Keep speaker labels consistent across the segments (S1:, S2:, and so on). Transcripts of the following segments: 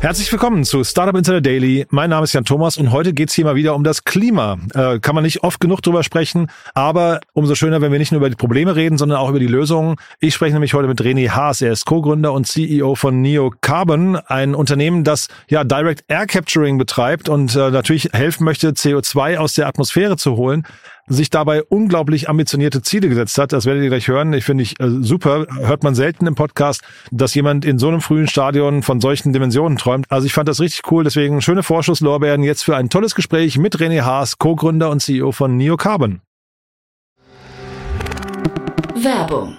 S1: Herzlich willkommen zu Startup Insider Daily. Mein Name ist Jan Thomas und heute geht's hier mal wieder um das Klima. Äh, kann man nicht oft genug drüber sprechen, aber umso schöner, wenn wir nicht nur über die Probleme reden, sondern auch über die Lösungen. Ich spreche nämlich heute mit René Haas. Er ist Co-Gründer und CEO von Neo Carbon, ein Unternehmen, das ja Direct Air Capturing betreibt und äh, natürlich helfen möchte, CO2 aus der Atmosphäre zu holen sich dabei unglaublich ambitionierte Ziele gesetzt hat. Das werdet ihr gleich hören. Ich finde ich äh, super. Hört man selten im Podcast, dass jemand in so einem frühen Stadion von solchen Dimensionen träumt. Also ich fand das richtig cool. Deswegen schöne Vorschusslorbeeren jetzt für ein tolles Gespräch mit René Haas, Co-Gründer und CEO von Neocarbon.
S2: Werbung.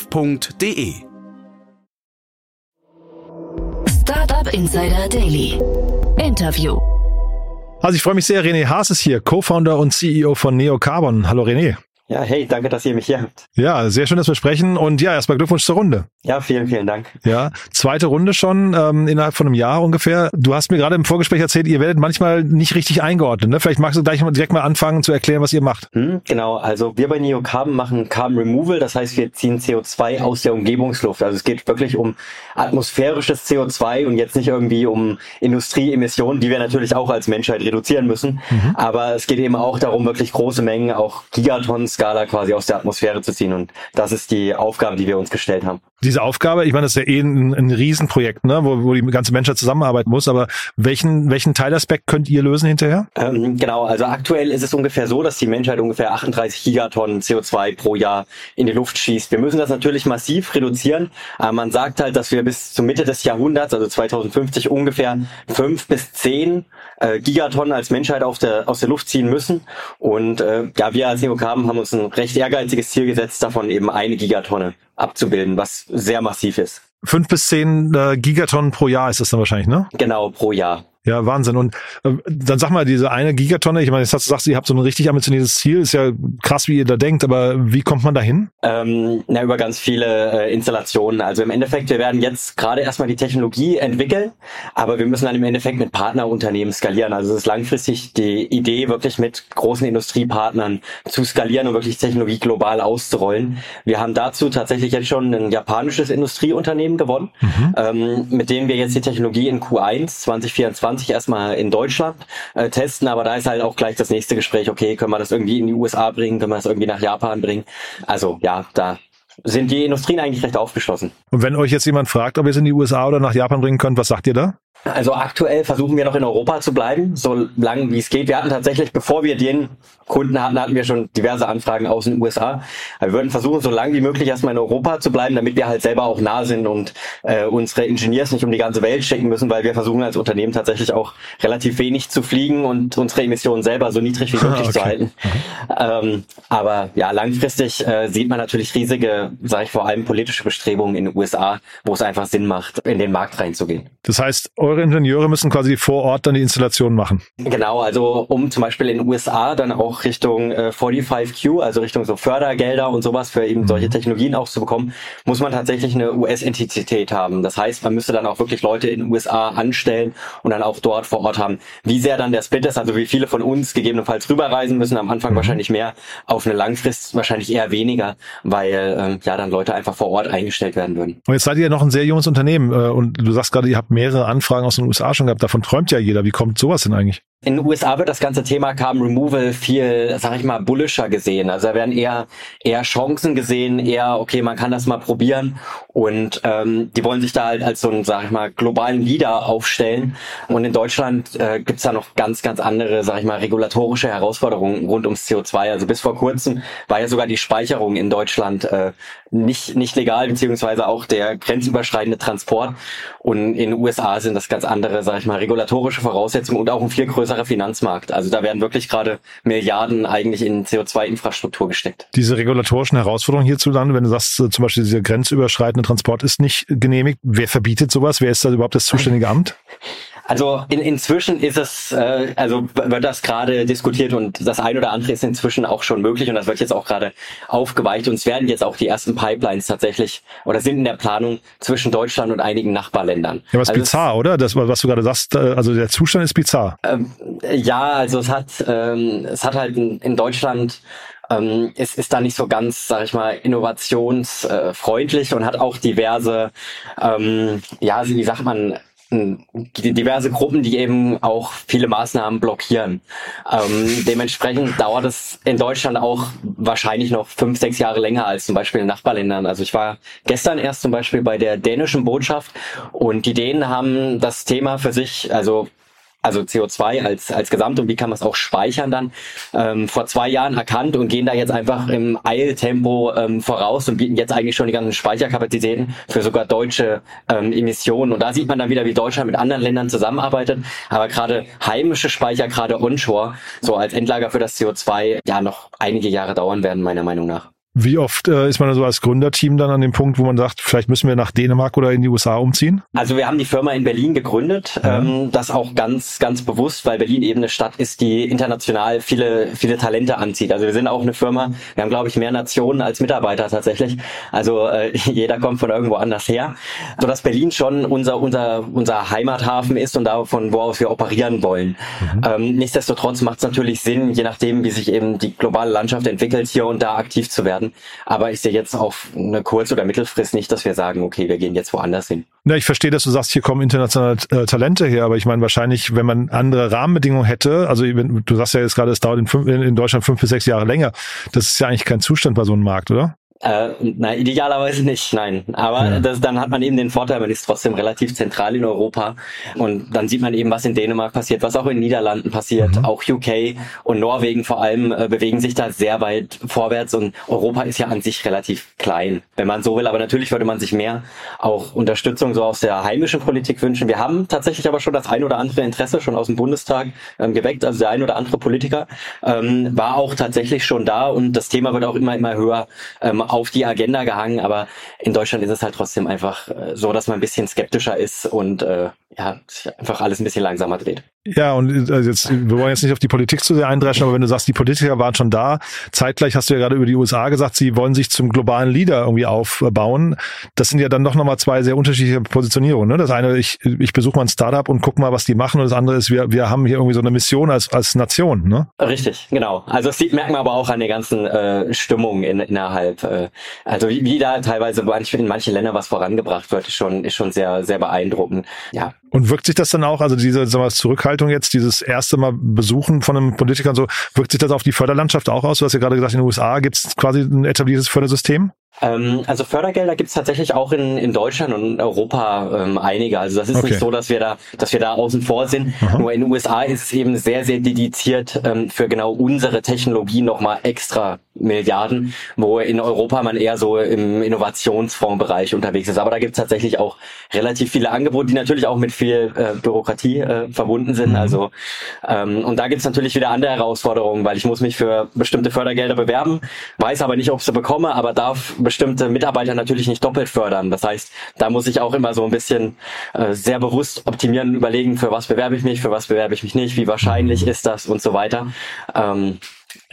S3: www.startup-insider.de.
S2: Startup Insider Daily. Interview.
S1: Also ich freue mich sehr, René Haas ist hier, Co-Founder und CEO von Neocarbon. Hallo René.
S4: Ja, hey, danke, dass ihr mich hier habt.
S1: Ja, sehr schön, dass wir sprechen. Und ja, erstmal Glückwunsch zur Runde.
S4: Ja, vielen, vielen Dank.
S1: Ja, zweite Runde schon ähm, innerhalb von einem Jahr ungefähr. Du hast mir gerade im Vorgespräch erzählt, ihr werdet manchmal nicht richtig eingeordnet. Ne? Vielleicht magst du gleich mal direkt mal anfangen zu erklären, was ihr macht.
S4: Hm, genau, also wir bei Neocarbon machen Carbon Removal, das heißt, wir ziehen CO2 aus der Umgebungsluft. Also es geht wirklich um atmosphärisches CO2 und jetzt nicht irgendwie um Industrieemissionen, die wir natürlich auch als Menschheit reduzieren müssen. Mhm. Aber es geht eben auch darum, wirklich große Mengen, auch Gigatonnen-Skala quasi aus der Atmosphäre zu ziehen. Und das ist die Aufgabe, die wir uns gestellt haben
S1: diese Aufgabe, ich meine, das ist ja eh ein, ein Riesenprojekt, ne, wo, wo die ganze Menschheit zusammenarbeiten muss, aber welchen, welchen Teilaspekt könnt ihr lösen hinterher?
S4: Ähm, genau, also aktuell ist es ungefähr so, dass die Menschheit ungefähr 38 Gigatonnen CO2 pro Jahr in die Luft schießt. Wir müssen das natürlich massiv reduzieren, aber man sagt halt, dass wir bis zur Mitte des Jahrhunderts, also 2050 ungefähr fünf bis zehn äh, Gigatonnen als Menschheit auf der, aus der Luft ziehen müssen. Und äh, ja, wir als Neocarben haben uns ein recht ehrgeiziges Ziel gesetzt, davon eben eine Gigatonne abzubilden, was sehr massiv ist.
S1: Fünf bis zehn äh, Gigatonnen pro Jahr ist das dann wahrscheinlich, ne?
S4: Genau, pro Jahr.
S1: Ja, Wahnsinn. Und äh, dann sag mal, diese eine Gigatonne, ich meine, jetzt hast du gesagt, ihr habt so ein richtig ambitioniertes Ziel, ist ja krass, wie ihr da denkt, aber wie kommt man da hin?
S4: Ähm, na, über ganz viele äh, Installationen. Also im Endeffekt, wir werden jetzt gerade erstmal die Technologie entwickeln, aber wir müssen dann im Endeffekt mit Partnerunternehmen skalieren. Also es ist langfristig die Idee, wirklich mit großen Industriepartnern zu skalieren und wirklich Technologie global auszurollen. Wir haben dazu tatsächlich jetzt schon ein japanisches Industrieunternehmen gewonnen, mhm. ähm, mit dem wir jetzt die Technologie in Q1 2024 20 erstmal in Deutschland äh, testen, aber da ist halt auch gleich das nächste Gespräch, okay, können wir das irgendwie in die USA bringen, können wir das irgendwie nach Japan bringen. Also ja, da sind die Industrien eigentlich recht aufgeschlossen.
S1: Und wenn euch jetzt jemand fragt, ob ihr es in die USA oder nach Japan bringen könnt, was sagt ihr da?
S4: Also aktuell versuchen wir noch in Europa zu bleiben, so lange wie es geht. Wir hatten tatsächlich, bevor wir den Kunden hatten, hatten wir schon diverse Anfragen aus den USA. Aber wir würden versuchen, so lange wie möglich erstmal in Europa zu bleiben, damit wir halt selber auch nah sind und äh, unsere Ingenieurs nicht um die ganze Welt schicken müssen, weil wir versuchen als Unternehmen tatsächlich auch relativ wenig zu fliegen und unsere Emissionen selber so niedrig wie möglich okay. zu halten. Ähm, aber ja, langfristig äh, sieht man natürlich riesige, sage ich vor allem politische Bestrebungen in den USA, wo es einfach Sinn macht, in den Markt reinzugehen.
S1: Das heißt, eure Ingenieure müssen quasi vor Ort dann die Installation machen.
S4: Genau, also um zum Beispiel in den USA dann auch Richtung äh, 45Q, also Richtung so Fördergelder und sowas für eben mhm. solche Technologien auch zu bekommen, muss man tatsächlich eine US-Entität haben. Das heißt, man müsste dann auch wirklich Leute in den USA anstellen und dann auch dort vor Ort haben. Wie sehr dann der Split ist, also wie viele von uns gegebenenfalls rüberreisen müssen, am Anfang mhm. wahrscheinlich mehr, auf eine Langfrist wahrscheinlich eher weniger, weil äh, ja dann Leute einfach vor Ort eingestellt werden würden.
S1: Und jetzt seid ihr ja noch ein sehr junges Unternehmen äh, und du sagst gerade, ihr habt mehrere Anfragen aus den USA schon gehabt. Davon träumt ja jeder. Wie kommt sowas denn eigentlich?
S4: In den USA wird das ganze Thema Carbon Removal viel, sag ich mal, bullischer gesehen. Also da werden eher eher Chancen gesehen, eher okay, man kann das mal probieren und ähm, die wollen sich da halt als so einen, sag ich mal, globalen Leader aufstellen. Und in Deutschland äh, gibt's da noch ganz ganz andere, sag ich mal, regulatorische Herausforderungen rund ums CO2. Also bis vor kurzem war ja sogar die Speicherung in Deutschland äh, nicht nicht legal beziehungsweise auch der grenzüberschreitende Transport. Und in den USA sind das ganz andere, sag ich mal, regulatorische Voraussetzungen und auch ein viel größerer größerer Finanzmarkt. Also da werden wirklich gerade Milliarden eigentlich in CO2-Infrastruktur gesteckt.
S1: Diese regulatorischen Herausforderungen hierzulande, wenn du sagst, äh, zum Beispiel dieser grenzüberschreitende Transport ist nicht genehmigt, wer verbietet sowas? Wer ist da überhaupt das zuständige Amt?
S4: Also in, inzwischen ist es, äh, also wird das gerade diskutiert und das ein oder andere ist inzwischen auch schon möglich und das wird jetzt auch gerade aufgeweicht und es werden jetzt auch die ersten Pipelines tatsächlich oder sind in der Planung zwischen Deutschland und einigen Nachbarländern.
S1: Ja, was also bizarr, oder? Das, was du gerade sagst, äh, also der Zustand ist bizarr.
S4: Ähm, ja, also es hat, ähm, es hat halt in, in Deutschland ähm, ist, ist da nicht so ganz, sag ich mal, innovationsfreundlich und hat auch diverse, ähm, ja, wie sagt man, diverse Gruppen, die eben auch viele Maßnahmen blockieren. Ähm, dementsprechend dauert es in Deutschland auch wahrscheinlich noch fünf, sechs Jahre länger als zum Beispiel in Nachbarländern. Also ich war gestern erst zum Beispiel bei der dänischen Botschaft und die Dänen haben das Thema für sich, also also CO2 als, als Gesamt und wie kann man es auch speichern dann, ähm, vor zwei Jahren erkannt und gehen da jetzt einfach im Eiltempo ähm, voraus und bieten jetzt eigentlich schon die ganzen Speicherkapazitäten für sogar deutsche ähm, Emissionen. Und da sieht man dann wieder, wie Deutschland mit anderen Ländern zusammenarbeitet. Aber gerade heimische Speicher, gerade onshore, so als Endlager für das CO2, ja noch einige Jahre dauern werden, meiner Meinung nach.
S1: Wie oft äh, ist man so als Gründerteam dann an dem Punkt, wo man sagt, vielleicht müssen wir nach Dänemark oder in die USA umziehen?
S4: Also wir haben die Firma in Berlin gegründet, ja. ähm, das auch ganz, ganz bewusst, weil Berlin eben eine Stadt ist, die international viele, viele Talente anzieht. Also wir sind auch eine Firma, wir haben glaube ich mehr Nationen als Mitarbeiter tatsächlich. Also äh, jeder kommt von irgendwo anders her, so dass Berlin schon unser unser unser Heimathafen ist und davon woraus wir operieren wollen. Mhm. Ähm, nichtsdestotrotz macht es natürlich Sinn, je nachdem wie sich eben die globale Landschaft entwickelt, hier und da aktiv zu werden werden. Aber ich sehe jetzt auf eine Kurz- oder Mittelfrist nicht, dass wir sagen, okay, wir gehen jetzt woanders hin.
S1: Na, ich verstehe, dass du sagst, hier kommen internationale äh, Talente her, aber ich meine wahrscheinlich, wenn man andere Rahmenbedingungen hätte, also du sagst ja jetzt gerade, es dauert in, fünf, in Deutschland fünf bis sechs Jahre länger, das ist ja eigentlich kein Zustand bei so einem Markt, oder?
S4: Äh, na, idealerweise nicht, nein. Aber ja. das, dann hat man eben den Vorteil, man ist trotzdem relativ zentral in Europa und dann sieht man eben, was in Dänemark passiert, was auch in Niederlanden passiert, mhm. auch UK und Norwegen vor allem äh, bewegen sich da sehr weit vorwärts und Europa ist ja an sich relativ klein, wenn man so will. Aber natürlich würde man sich mehr auch Unterstützung so aus der heimischen Politik wünschen. Wir haben tatsächlich aber schon das ein oder andere Interesse schon aus dem Bundestag ähm, geweckt, also der ein oder andere Politiker ähm, war auch tatsächlich schon da und das Thema wird auch immer immer höher ähm, auf die Agenda gehangen, aber in Deutschland ist es halt trotzdem einfach äh, so, dass man ein bisschen skeptischer ist und äh, ja, sich einfach alles ein bisschen langsamer dreht.
S1: Ja, und äh, jetzt, wir wollen jetzt nicht auf die Politik zu sehr eindreschen, aber wenn du sagst, die Politiker waren schon da, zeitgleich hast du ja gerade über die USA gesagt, sie wollen sich zum globalen Leader irgendwie aufbauen. Das sind ja dann doch nochmal zwei sehr unterschiedliche Positionierungen. Ne? Das eine, ich, ich besuche mal ein Startup und guck mal, was die machen, und das andere ist, wir, wir haben hier irgendwie so eine Mission als, als Nation. Ne?
S4: Richtig, genau. Also das sieht, merkt man aber auch an der ganzen äh, Stimmung in, innerhalb. Äh, also wie, wie da teilweise in manchen Ländern was vorangebracht wird, ist schon, ist schon sehr, sehr beeindruckend. Ja,
S1: und wirkt sich das dann auch, also diese sagen wir, Zurückhaltung jetzt, dieses erste Mal Besuchen von einem Politiker und so, wirkt sich das auf die Förderlandschaft auch aus? Du hast ja gerade gesagt, in den USA gibt es quasi ein etabliertes Fördersystem?
S4: Ähm, also Fördergelder gibt es tatsächlich auch in, in Deutschland und Europa ähm, einige. Also das ist okay. nicht so, dass wir da, dass wir da außen vor sind. Aha. Nur in den USA ist es eben sehr, sehr dediziert ähm, für genau unsere Technologie nochmal extra Milliarden, wo in Europa man eher so im Innovationsfondsbereich unterwegs ist. Aber da gibt es tatsächlich auch relativ viele Angebote, die natürlich auch mit viel äh, Bürokratie äh, verbunden sind. Mhm. Also ähm, und da gibt es natürlich wieder andere Herausforderungen, weil ich muss mich für bestimmte Fördergelder bewerben, weiß aber nicht, ob ich sie bekomme, aber darf bestimmte Mitarbeiter natürlich nicht doppelt fördern. Das heißt, da muss ich auch immer so ein bisschen äh, sehr bewusst optimieren und überlegen, für was bewerbe ich mich, für was bewerbe ich mich nicht, wie wahrscheinlich ist das und so weiter. Ähm,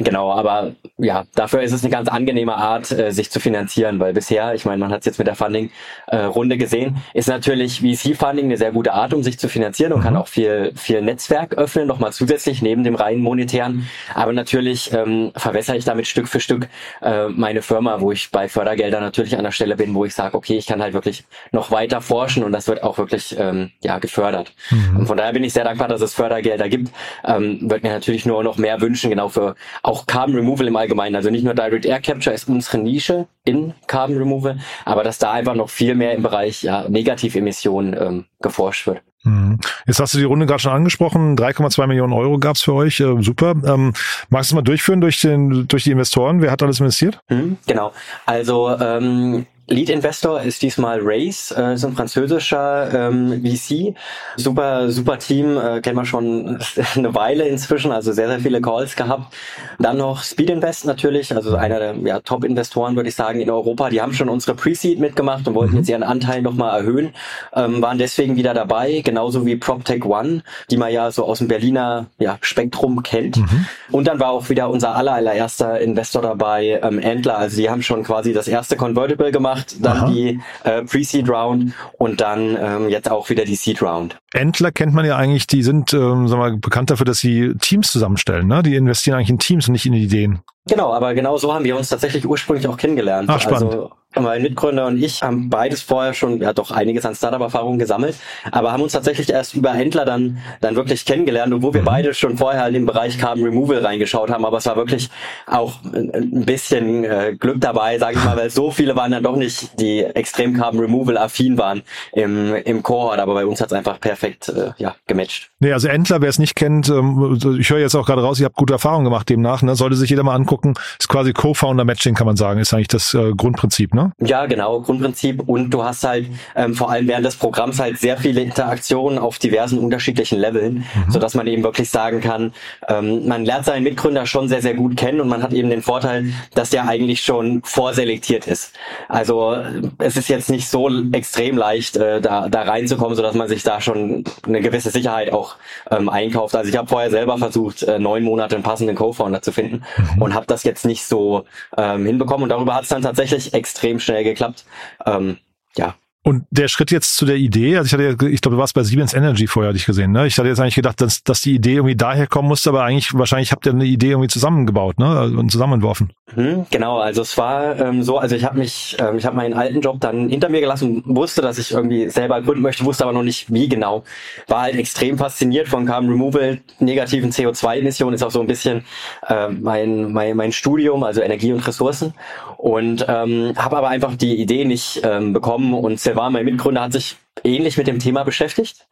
S4: Genau, aber ja, dafür ist es eine ganz angenehme Art, äh, sich zu finanzieren, weil bisher, ich meine, man hat es jetzt mit der Funding-Runde äh, gesehen, ist natürlich VC-Funding eine sehr gute Art, um sich zu finanzieren und mhm. kann auch viel, viel Netzwerk öffnen, nochmal zusätzlich neben dem reinen monetären. Aber natürlich ähm, verwässere ich damit Stück für Stück äh, meine Firma, wo ich bei Fördergeldern natürlich an der Stelle bin, wo ich sage, okay, ich kann halt wirklich noch weiter forschen und das wird auch wirklich ähm, ja gefördert. Mhm. Und von daher bin ich sehr dankbar, dass es Fördergelder gibt. Ähm, wird mir natürlich nur noch mehr wünschen, genau für auch Carbon Removal im Allgemeinen. Also nicht nur Direct Air Capture ist unsere Nische in Carbon Removal, aber dass da einfach noch viel mehr im Bereich ja, Negativemissionen ähm, geforscht wird.
S1: Mhm. Jetzt hast du die Runde gerade schon angesprochen. 3,2 Millionen Euro gab's für euch. Äh, super. Ähm, magst du mal durchführen durch, den, durch die Investoren? Wer hat alles investiert?
S4: Mhm, genau. Also ähm, Lead Investor ist diesmal Race, äh, ist ein französischer ähm, VC. Super, super Team, äh, kennen wir schon eine Weile inzwischen, also sehr, sehr viele Calls gehabt. Dann noch Speed Invest natürlich, also einer der ja, Top-Investoren, würde ich sagen, in Europa. Die haben schon unsere Pre-Seed mitgemacht und wollten mhm. jetzt ihren Anteil nochmal erhöhen, ähm, waren deswegen wieder dabei, genauso wie PropTech One, die man ja so aus dem Berliner ja, Spektrum kennt. Mhm. Und dann war auch wieder unser allererster Investor dabei, ähm, Antler. Also die haben schon quasi das erste Convertible gemacht gemacht, dann Aha. die äh, Pre-Seed Round und dann ähm, jetzt auch wieder die Seed Round.
S1: Entler kennt man ja eigentlich, die sind ähm, sagen wir, mal, bekannt dafür, dass sie Teams zusammenstellen. Ne? Die investieren eigentlich in Teams und nicht in Ideen.
S4: Genau, aber genau so haben wir uns tatsächlich ursprünglich auch kennengelernt.
S1: Ach, spannend.
S4: Also mein Mitgründer und ich haben beides vorher schon, ja doch einiges an Startup-Erfahrungen gesammelt, aber haben uns tatsächlich erst über Händler dann, dann wirklich kennengelernt, obwohl wir mhm. beide schon vorher in den Bereich Carbon Removal reingeschaut haben, aber es war wirklich auch ein bisschen äh, Glück dabei, sage ich mal, weil so viele waren dann doch nicht, die extrem Carbon Removal affin waren im, im Cohort, aber bei uns hat es einfach perfekt äh, ja, gematcht.
S1: Nee, also Entler, wer es nicht kennt, ähm, ich höre jetzt auch gerade raus, ihr habt gute Erfahrungen gemacht demnach, ne? sollte sich jeder mal angucken, ist quasi Co-Founder-Matching, kann man sagen, ist eigentlich das äh, Grundprinzip, ne?
S4: Ja, genau, Grundprinzip. Und du hast halt ähm, vor allem während des Programms halt sehr viele Interaktionen auf diversen unterschiedlichen Leveln, mhm. so dass man eben wirklich sagen kann, ähm, man lernt seinen Mitgründer schon sehr, sehr gut kennen und man hat eben den Vorteil, dass der eigentlich schon vorselektiert ist. Also es ist jetzt nicht so extrem leicht, äh, da, da reinzukommen, so dass man sich da schon eine gewisse Sicherheit auch ähm, einkauft. Also ich habe vorher selber versucht, äh, neun Monate einen passenden Co-Founder zu finden mhm. und habe das jetzt nicht so ähm, hinbekommen. Und darüber hat es dann tatsächlich extrem schnell geklappt. Ähm, ja,
S1: und der Schritt jetzt zu der Idee, also ich hatte, ich glaube, du warst bei Siemens Energy vorher, hatte ich gesehen, ne? Ich hatte jetzt eigentlich gedacht, dass, dass die Idee irgendwie daher kommen musste, aber eigentlich wahrscheinlich habt ihr eine Idee irgendwie zusammengebaut, ne? Also, und zusammenentworfen.
S4: Mhm, genau, also es war ähm, so, also ich habe mich, ähm, ich habe meinen alten Job dann hinter mir gelassen wusste, dass ich irgendwie selber gründen möchte, wusste aber noch nicht wie genau. War halt extrem fasziniert von Carbon Removal, negativen CO2-Emissionen, ist auch so ein bisschen äh, mein, mein, mein Studium, also Energie und Ressourcen. Und ähm, habe aber einfach die Idee nicht ähm, bekommen und Silvan, mein Mitgründer, hat sich ähnlich mit dem Thema beschäftigt.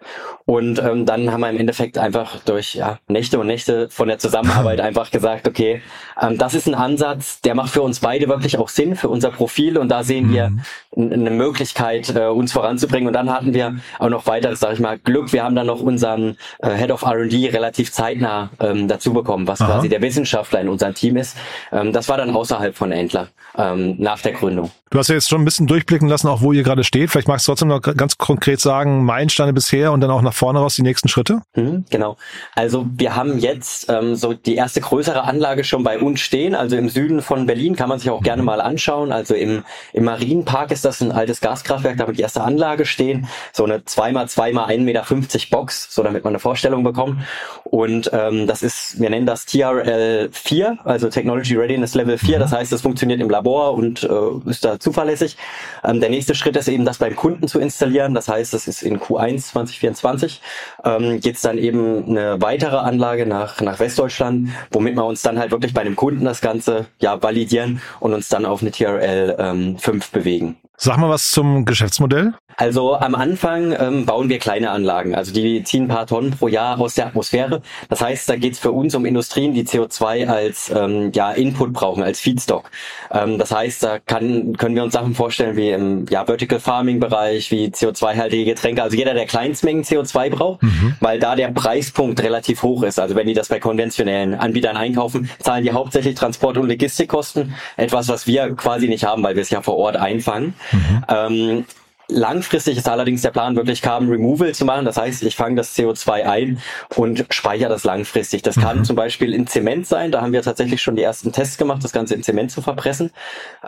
S4: Und ähm, dann haben wir im Endeffekt einfach durch ja, Nächte und Nächte von der Zusammenarbeit einfach gesagt, okay, ähm, das ist ein Ansatz, der macht für uns beide wirklich auch Sinn, für unser Profil. Und da sehen wir mhm. eine Möglichkeit, äh, uns voranzubringen. Und dann hatten wir auch noch weiteres, sage ich mal, Glück. Wir haben dann noch unseren äh, Head of R&D relativ zeitnah ähm, dazu bekommen, was Aha. quasi der Wissenschaftler in unserem Team ist. Ähm, das war dann außerhalb von Entler ähm, nach der Gründung.
S1: Du hast ja jetzt schon ein bisschen durchblicken lassen, auch wo ihr gerade steht. Vielleicht magst du trotzdem noch ganz konkret sagen, Meilensteine bisher und dann auch nach vorne raus die nächsten Schritte?
S4: Mhm, genau. Also wir haben jetzt ähm, so die erste größere Anlage schon bei uns stehen. Also im Süden von Berlin kann man sich auch mhm. gerne mal anschauen. Also im, im Marienpark ist das ein altes Gaskraftwerk, damit die erste Anlage stehen. So eine 2x2 x 1,50 Meter Box, so damit man eine Vorstellung bekommt. Und ähm, das ist, wir nennen das TRL 4, also Technology Readiness Level 4. Mhm. Das heißt, es funktioniert im Labor und äh, ist da zuverlässig. Ähm, der nächste Schritt ist eben, das beim Kunden zu installieren. Das heißt, das ist in Q1 2024. Ähm, Geht es dann eben eine weitere Anlage nach, nach Westdeutschland, womit wir uns dann halt wirklich bei einem Kunden das Ganze ja validieren und uns dann auf eine TRL ähm, 5 bewegen.
S1: Sag mal was zum Geschäftsmodell.
S4: Also am Anfang ähm, bauen wir kleine Anlagen, also die ziehen ein paar Tonnen pro Jahr aus der Atmosphäre. Das heißt, da geht es für uns um Industrien, die CO2 als ähm, ja, Input brauchen, als Feedstock. Ähm, das heißt, da kann, können wir uns Sachen vorstellen wie im ja, Vertical Farming Bereich, wie CO2-haltige Getränke, also jeder, der Kleinstmengen CO2 braucht, mhm. weil da der Preispunkt relativ hoch ist. Also wenn die das bei konventionellen Anbietern einkaufen, zahlen die hauptsächlich Transport- und Logistikkosten, etwas, was wir quasi nicht haben, weil wir es ja vor Ort einfangen. Mhm. Ähm, Langfristig ist allerdings der Plan, wirklich Carbon Removal zu machen. Das heißt, ich fange das CO2 ein und speichere das langfristig. Das kann mhm. zum Beispiel in Zement sein. Da haben wir tatsächlich schon die ersten Tests gemacht, das Ganze in Zement zu verpressen,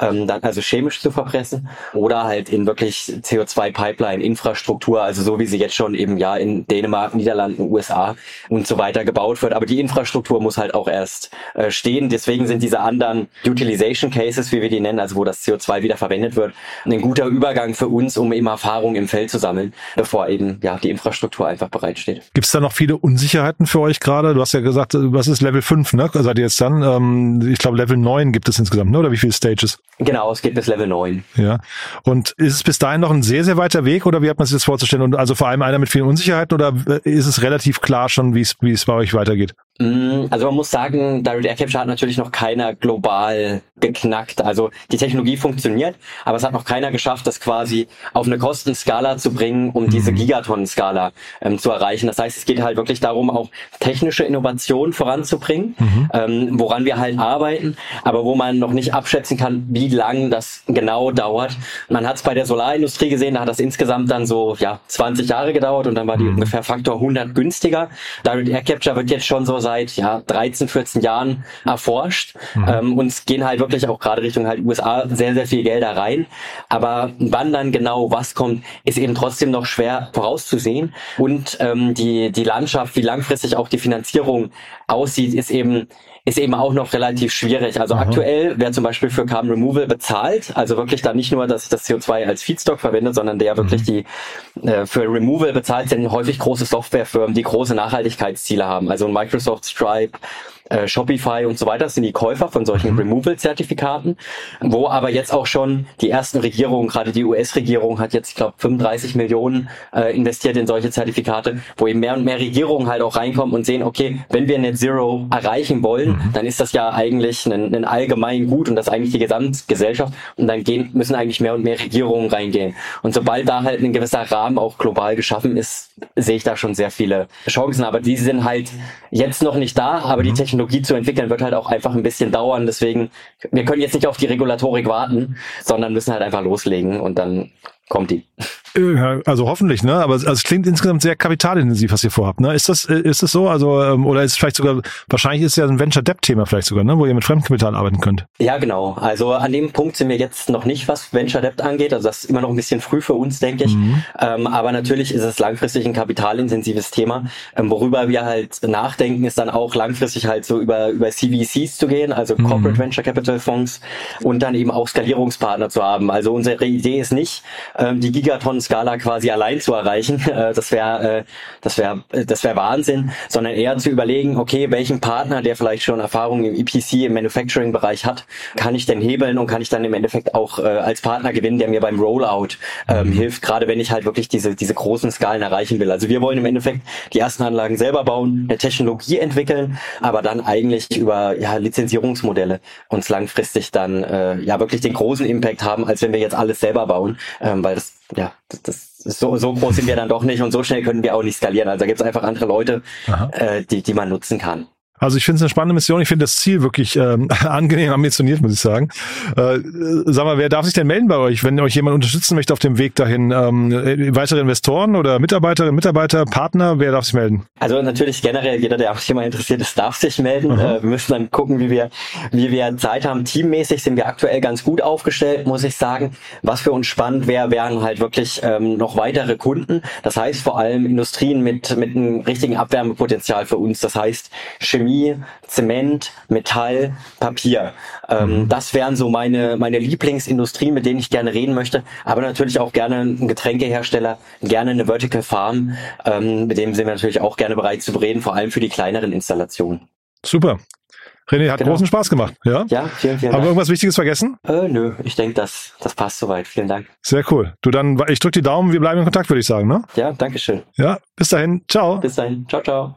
S4: ähm, dann also chemisch zu verpressen oder halt in wirklich CO2-Pipeline-Infrastruktur, also so wie sie jetzt schon eben ja in Dänemark, Niederlanden, USA und so weiter gebaut wird. Aber die Infrastruktur muss halt auch erst äh, stehen. Deswegen sind diese anderen Utilization Cases, wie wir die nennen, also wo das CO2 wieder verwendet wird, ein guter Übergang für uns, um um eben Erfahrung im Feld zu sammeln, bevor eben ja die Infrastruktur einfach bereitsteht.
S1: Gibt es da noch viele Unsicherheiten für euch gerade? Du hast ja gesagt, was ist Level 5, ne? Seid ihr jetzt dann? Ähm, ich glaube, Level 9 gibt es insgesamt, ne? Oder wie viele Stages?
S4: Genau, es geht bis Level 9.
S1: Ja. Und ist es bis dahin noch ein sehr, sehr weiter Weg oder wie hat man sich das vorzustellen? Und also vor allem einer mit vielen Unsicherheiten oder ist es relativ klar schon, wie es, wie es bei euch weitergeht?
S4: Mm, also man muss sagen, Direct Air Capture hat natürlich noch keiner global geknackt. Also die Technologie funktioniert, aber es hat noch keiner geschafft, das quasi auf eine Kostenskala zu bringen, um diese mhm. Gigatonnen-Skala ähm, zu erreichen. Das heißt, es geht halt wirklich darum, auch technische Innovation voranzubringen, mhm. ähm, woran wir halt arbeiten, aber wo man noch nicht abschätzen kann, wie lang das genau dauert. Man hat es bei der Solarindustrie gesehen, da hat das insgesamt dann so ja 20 Jahre gedauert und dann war die mhm. ungefähr Faktor 100 günstiger. Direct Air Capture wird jetzt schon so seit ja 13, 14 Jahren erforscht mhm. ähm, und es gehen halt wirklich auch gerade Richtung halt USA sehr, sehr viel Gelder rein. Aber wann dann genau was kommt, ist eben trotzdem noch schwer vorauszusehen. Und ähm, die, die Landschaft, wie langfristig auch die Finanzierung aussieht, ist eben ist eben auch noch relativ schwierig. Also Aha. aktuell, wer zum Beispiel für Carbon Removal bezahlt, also wirklich dann nicht nur, dass ich das CO2 als Feedstock verwende, sondern der wirklich mhm. die äh, für Removal bezahlt, sind häufig große Softwarefirmen, die große Nachhaltigkeitsziele haben. Also Microsoft Stripe, äh, Shopify und so weiter sind die Käufer von solchen mhm. Removal-Zertifikaten, wo aber jetzt auch schon die ersten Regierungen, gerade die US-Regierung hat jetzt, ich glaube, 35 Millionen äh, investiert in solche Zertifikate, wo eben mehr und mehr Regierungen halt auch reinkommen und sehen, okay, wenn wir Net Zero erreichen wollen, mhm. dann ist das ja eigentlich ein, ein allgemein Gut und das eigentlich die Gesamtgesellschaft und dann gehen, müssen eigentlich mehr und mehr Regierungen reingehen. Und sobald da halt ein gewisser Rahmen auch global geschaffen ist, sehe ich da schon sehr viele Chancen, aber die sind halt jetzt noch nicht da, aber die mhm. Technologie Technologie zu entwickeln, wird halt auch einfach ein bisschen dauern. Deswegen, wir können jetzt nicht auf die Regulatorik warten, sondern müssen halt einfach loslegen und dann kommt die.
S1: Also hoffentlich, ne? Aber also es klingt insgesamt sehr kapitalintensiv, was ihr vorhabt, ne? Ist das, ist das so? Also, ähm, oder ist es vielleicht sogar, wahrscheinlich ist es ja ein Venture Debt Thema vielleicht sogar, ne? Wo ihr mit Fremdkapital arbeiten könnt.
S4: Ja, genau. Also an dem Punkt sind wir jetzt noch nicht, was Venture Debt angeht. Also das ist immer noch ein bisschen früh für uns, denke ich. Mhm. Ähm, aber natürlich ist es langfristig ein kapitalintensives Thema. Ähm, worüber wir halt nachdenken, ist dann auch langfristig halt so über, über CVCs zu gehen, also mhm. Corporate Venture Capital Fonds und dann eben auch Skalierungspartner zu haben. Also unsere Idee ist nicht, ähm, die Gigaton-Skala quasi allein zu erreichen. Äh, das wäre äh, das wäre äh, das wäre Wahnsinn, sondern eher zu überlegen, okay, welchen Partner, der vielleicht schon Erfahrung im EPC, im Manufacturing-Bereich hat, kann ich denn hebeln und kann ich dann im Endeffekt auch äh, als Partner gewinnen, der mir beim Rollout ähm, mhm. hilft, gerade wenn ich halt wirklich diese diese großen Skalen erreichen will. Also wir wollen im Endeffekt die ersten Anlagen selber bauen, eine Technologie entwickeln, aber dann eigentlich über ja, Lizenzierungsmodelle uns langfristig dann äh, ja wirklich den großen Impact haben, als wenn wir jetzt alles selber bauen, ähm, weil das, ja, das, das so, so groß sind wir dann doch nicht und so schnell können wir auch nicht skalieren. Also da gibt es einfach andere Leute, äh, die, die man nutzen kann.
S1: Also ich finde es eine spannende Mission. Ich finde das Ziel wirklich ähm, angenehm ambitioniert, muss ich sagen. Äh, sag mal, wer darf sich denn melden bei euch, wenn euch jemand unterstützen möchte auf dem Weg dahin? Ähm, weitere Investoren oder Mitarbeiterinnen, Mitarbeiter, Partner, wer darf sich melden?
S4: Also natürlich generell jeder, der auch mal interessiert ist, darf sich melden. Mhm. Äh, wir müssen dann gucken, wie wir, wie wir Zeit haben. Teammäßig sind wir aktuell ganz gut aufgestellt, muss ich sagen. Was für uns spannend wäre, wären halt wirklich ähm, noch weitere Kunden. Das heißt vor allem Industrien mit, mit einem richtigen Abwärmepotenzial für uns. Das heißt Chemie Chemie, Zement, Metall, Papier. Ähm, mhm. Das wären so meine, meine Lieblingsindustrien, mit denen ich gerne reden möchte. Aber natürlich auch gerne ein Getränkehersteller, gerne eine Vertical Farm. Ähm, mit dem sind wir natürlich auch gerne bereit zu reden, vor allem für die kleineren Installationen.
S1: Super. René, hat genau. großen Spaß gemacht. Ja,
S4: ja vielen, vielen
S1: Haben wir irgendwas Wichtiges vergessen?
S4: Äh, nö, ich denke, das, das passt soweit. Vielen Dank.
S1: Sehr cool. Du dann, ich drücke die Daumen, wir bleiben in Kontakt, würde ich sagen. Ne?
S4: Ja, danke schön.
S1: Ja, bis dahin. Ciao.
S4: Bis dahin. Ciao, ciao.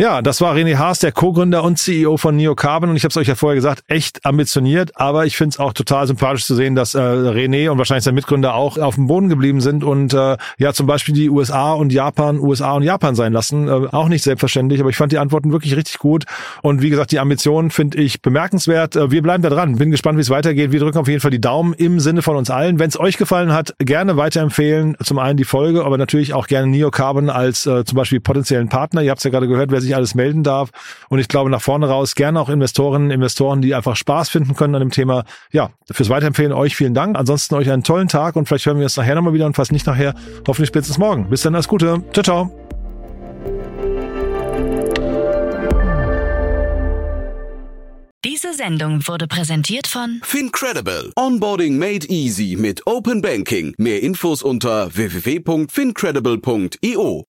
S1: Ja, das war René Haas, der Co-Gründer und CEO von Neocarbon. Und ich habe es euch ja vorher gesagt, echt ambitioniert. Aber ich finde es auch total sympathisch zu sehen, dass äh, René und wahrscheinlich sein Mitgründer auch auf dem Boden geblieben sind und äh, ja zum Beispiel die USA und Japan, USA und Japan sein lassen. Äh, auch nicht selbstverständlich, aber ich fand die Antworten wirklich richtig gut. Und wie gesagt, die Ambitionen finde ich bemerkenswert. Äh, wir bleiben da dran. Bin gespannt, wie es weitergeht. Wir drücken auf jeden Fall die Daumen im Sinne von uns allen. Wenn es euch gefallen hat, gerne weiterempfehlen. Zum einen die Folge, aber natürlich auch gerne Neocarbon als äh, zum Beispiel potenziellen Partner. Ihr habt es ja gerade gehört, wer sich sich alles melden darf. Und ich glaube, nach vorne raus gerne auch Investorinnen, Investoren, die einfach Spaß finden können an dem Thema. Ja, fürs Weiterempfehlen euch vielen Dank. Ansonsten euch einen tollen Tag und vielleicht hören wir uns nachher nochmal wieder und falls nicht nachher, hoffentlich spätestens morgen. Bis dann, alles Gute. Ciao, ciao.
S2: Diese Sendung wurde präsentiert von
S3: Fincredible. Onboarding made easy mit Open Banking. Mehr Infos unter www.fincredible.io.